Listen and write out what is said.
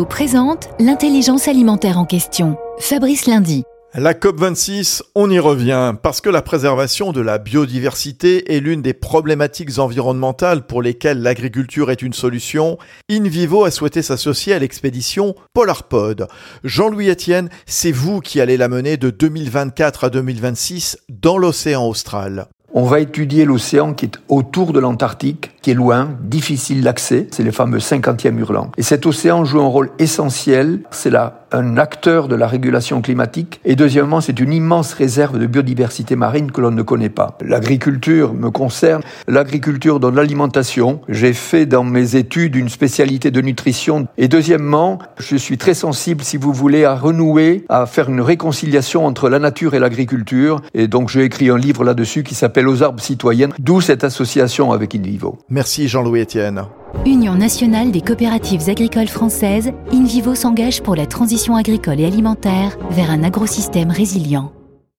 Présente l'intelligence alimentaire en question. Fabrice Lundi. La COP26, on y revient, parce que la préservation de la biodiversité est l'une des problématiques environnementales pour lesquelles l'agriculture est une solution. InVivo a souhaité s'associer à l'expédition Polarpod. Jean-Louis Etienne, c'est vous qui allez la mener de 2024 à 2026 dans l'océan austral. On va étudier l'océan qui est autour de l'Antarctique, qui est loin, difficile d'accès. C'est les fameux 50e hurlants. Et cet océan joue un rôle essentiel. C'est là un acteur de la régulation climatique. Et deuxièmement, c'est une immense réserve de biodiversité marine que l'on ne connaît pas. L'agriculture me concerne. L'agriculture dans l'alimentation. J'ai fait dans mes études une spécialité de nutrition. Et deuxièmement, je suis très sensible, si vous voulez, à renouer, à faire une réconciliation entre la nature et l'agriculture. Et donc, j'ai écrit un livre là-dessus qui s'appelle aux arbres citoyennes, d'où cette association avec InVivo. Merci Jean-Louis Etienne. Union nationale des coopératives agricoles françaises, InVivo s'engage pour la transition agricole et alimentaire vers un agrosystème résilient.